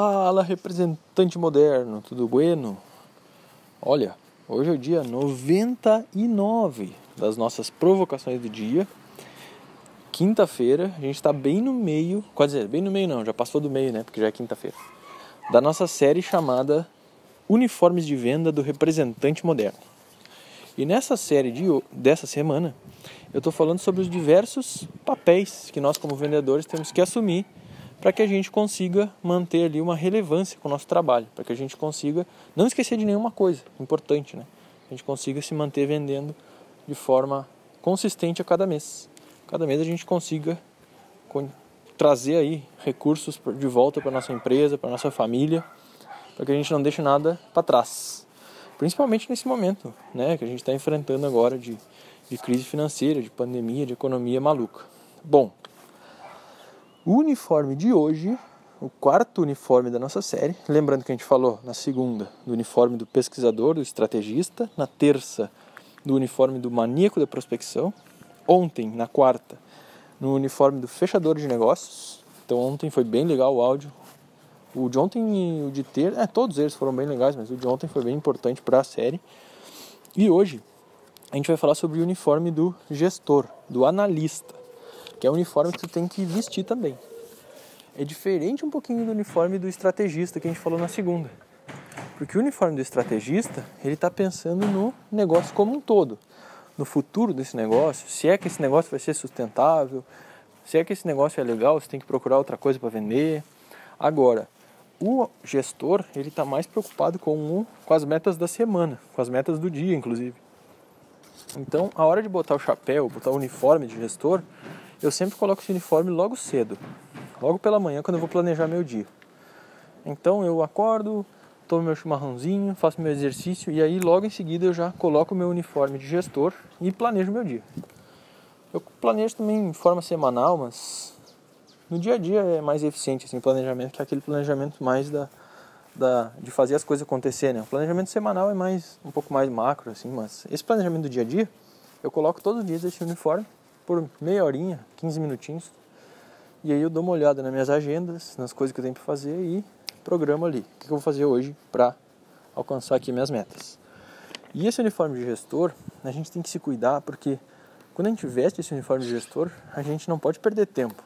Fala, representante moderno, tudo bueno? Olha, hoje é o dia 99 das nossas provocações do dia. Quinta-feira, a gente está bem no meio, quer dizer, bem no meio não, já passou do meio, né? Porque já é quinta-feira. Da nossa série chamada Uniformes de Venda do Representante Moderno. E nessa série de, dessa semana, eu estou falando sobre os diversos papéis que nós, como vendedores, temos que assumir para que a gente consiga manter ali uma relevância com o nosso trabalho, para que a gente consiga não esquecer de nenhuma coisa importante, né? A gente consiga se manter vendendo de forma consistente a cada mês. Cada mês a gente consiga trazer aí recursos de volta para nossa empresa, para nossa família, para que a gente não deixe nada para trás. Principalmente nesse momento, né, que a gente está enfrentando agora de, de crise financeira, de pandemia, de economia maluca. Bom, o uniforme de hoje, o quarto uniforme da nossa série, lembrando que a gente falou na segunda do uniforme do pesquisador, do estrategista, na terça do uniforme do maníaco da prospecção, ontem, na quarta, no uniforme do fechador de negócios. Então ontem foi bem legal o áudio. O de ontem e o de ter, é, todos eles foram bem legais, mas o de ontem foi bem importante para a série. E hoje a gente vai falar sobre o uniforme do gestor, do analista que é o uniforme que tu tem que vestir também. É diferente um pouquinho do uniforme do estrategista que a gente falou na segunda. Porque o uniforme do estrategista, ele está pensando no negócio como um todo. No futuro desse negócio, se é que esse negócio vai ser sustentável, se é que esse negócio é legal, você tem que procurar outra coisa para vender. Agora, o gestor, ele está mais preocupado com, o, com as metas da semana, com as metas do dia, inclusive. Então, a hora de botar o chapéu, botar o uniforme de gestor, eu sempre coloco esse uniforme logo cedo, logo pela manhã, quando eu vou planejar meu dia. Então eu acordo, tomo meu chimarrãozinho, faço meu exercício e aí logo em seguida eu já coloco o meu uniforme de gestor e planejo meu dia. Eu planejo também de forma semanal, mas no dia a dia é mais eficiente assim, o planejamento que é aquele planejamento mais da, da, de fazer as coisas acontecer, né? O planejamento semanal é mais um pouco mais macro assim, mas esse planejamento do dia a dia eu coloco todos os dias esse uniforme por meia horinha, 15 minutinhos. E aí eu dou uma olhada nas minhas agendas, nas coisas que eu tenho para fazer e programo ali. O que eu vou fazer hoje para alcançar aqui minhas metas. E esse uniforme de gestor, a gente tem que se cuidar porque quando a gente veste esse uniforme de gestor, a gente não pode perder tempo.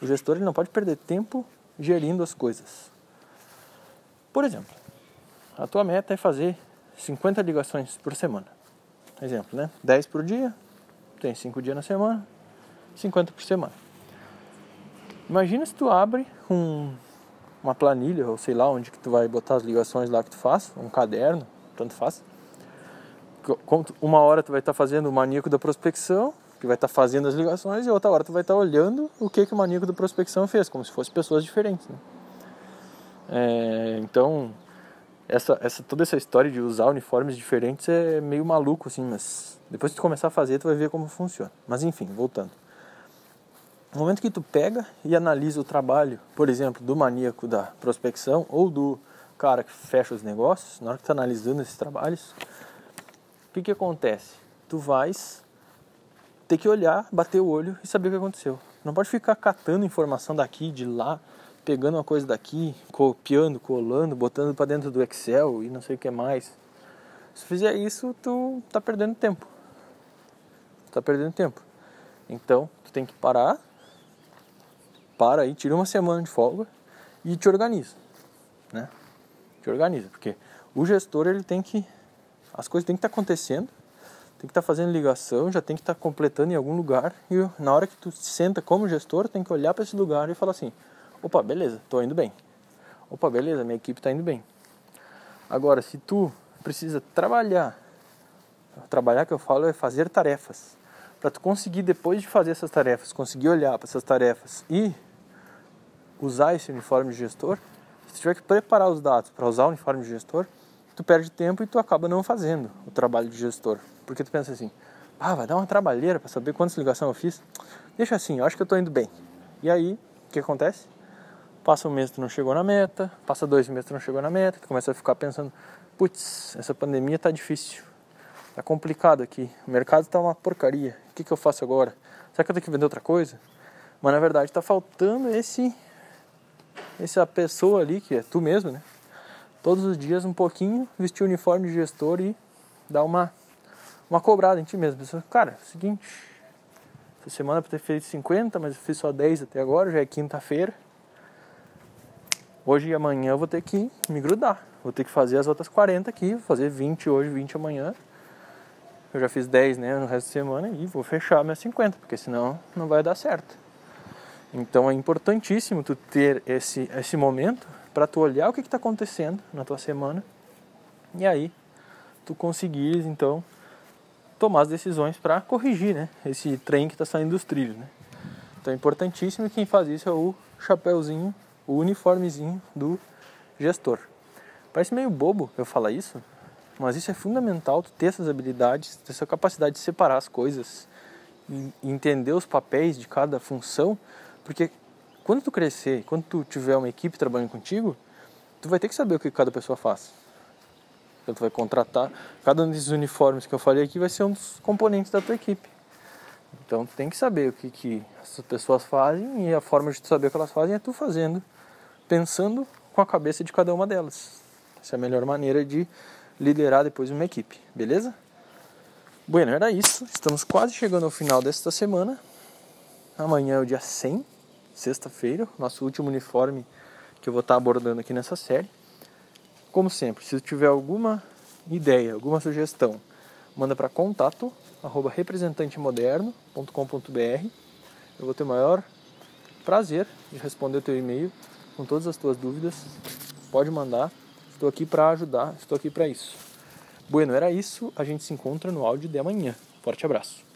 O gestor ele não pode perder tempo gerindo as coisas. Por exemplo, a tua meta é fazer 50 ligações por semana. Exemplo, né? 10 por dia, tem 5 dias na semana, 50 por semana. Imagina se tu abre um, uma planilha, ou sei lá onde que tu vai botar as ligações lá que tu faz, um caderno, tanto faz. Uma hora tu vai estar tá fazendo o maníaco da prospecção, que vai estar tá fazendo as ligações, e outra hora tu vai estar tá olhando o que, que o maníaco da prospecção fez, como se fossem pessoas diferentes. Né? É, então, essa, essa, toda essa história de usar uniformes diferentes é meio maluco, assim, mas depois que tu começar a fazer, tu vai ver como funciona. Mas enfim, voltando. No momento que tu pega e analisa o trabalho, por exemplo, do maníaco da prospecção ou do cara que fecha os negócios, na hora que tu tá analisando esses trabalhos, o que que acontece? Tu vais ter que olhar, bater o olho e saber o que aconteceu. Não pode ficar catando informação daqui, de lá, pegando uma coisa daqui, copiando, colando, botando para dentro do Excel e não sei o que mais. Se fizer isso, tu tá perdendo tempo. Tá perdendo tempo. Então, tu tem que parar, para aí, tira uma semana de folga e te organiza, né? Te organiza, porque o gestor ele tem que as coisas têm que estar tá acontecendo, tem que estar tá fazendo ligação, já tem que estar tá completando em algum lugar e na hora que tu senta como gestor, tem que olhar para esse lugar e falar assim: opa, beleza, tô indo bem. Opa, beleza, minha equipe está indo bem. Agora, se tu precisa trabalhar, trabalhar que eu falo é fazer tarefas, para tu conseguir depois de fazer essas tarefas, conseguir olhar para essas tarefas e usar esse uniforme de gestor, se tu tiver que preparar os dados para usar o uniforme de gestor, tu perde tempo e tu acaba não fazendo o trabalho de gestor, porque tu pensa assim, ah, vai dar uma trabalheira para saber quantas ligações eu fiz. Deixa assim, eu acho que eu estou indo bem. E aí, o que acontece? Passa um mês tu não chegou na meta, passa dois meses tu não chegou na meta, tu começa a ficar pensando, putz, essa pandemia tá difícil, tá complicado aqui, o mercado tá uma porcaria, o que, que eu faço agora? Será que eu tenho que vender outra coisa? Mas na verdade tá faltando esse essa pessoa ali, que é tu mesmo, né? Todos os dias um pouquinho, vestir o uniforme de gestor e dar uma, uma cobrada em ti mesmo. Cara, é o seguinte, essa semana para ter feito 50, mas eu fiz só 10 até agora, já é quinta-feira. Hoje e amanhã eu vou ter que me grudar. Vou ter que fazer as outras 40 aqui, vou fazer 20 hoje, 20 amanhã. Eu já fiz 10 né, no resto da semana e vou fechar minhas 50, porque senão não vai dar certo. Então é importantíssimo tu ter esse, esse momento para tu olhar o que está acontecendo na tua semana e aí tu conseguires então tomar as decisões para corrigir né, esse trem que está saindo dos trilhos. Né? Então é importantíssimo e quem faz isso é o chapéuzinho, o uniformezinho do gestor. Parece meio bobo eu falar isso, mas isso é fundamental, tu ter essas habilidades, ter essa capacidade de separar as coisas e entender os papéis de cada função, porque quando tu crescer, quando tu tiver uma equipe trabalhando contigo, tu vai ter que saber o que cada pessoa faz. Então tu vai contratar, cada um desses uniformes que eu falei aqui vai ser um dos componentes da tua equipe. Então tu tem que saber o que, que essas pessoas fazem e a forma de tu saber o que elas fazem é tu fazendo, pensando com a cabeça de cada uma delas. Essa é a melhor maneira de liderar depois uma equipe, beleza? Bueno, era isso. Estamos quase chegando ao final desta semana. Amanhã é o dia 100, sexta-feira, nosso último uniforme que eu vou estar abordando aqui nessa série. Como sempre, se tiver alguma ideia, alguma sugestão, manda para contato arroba representantemoderno.com.br. Eu vou ter o maior prazer de responder o teu e-mail com todas as tuas dúvidas. Pode mandar. Estou aqui para ajudar, estou aqui para isso. Bueno, era isso. A gente se encontra no áudio de amanhã. Forte abraço.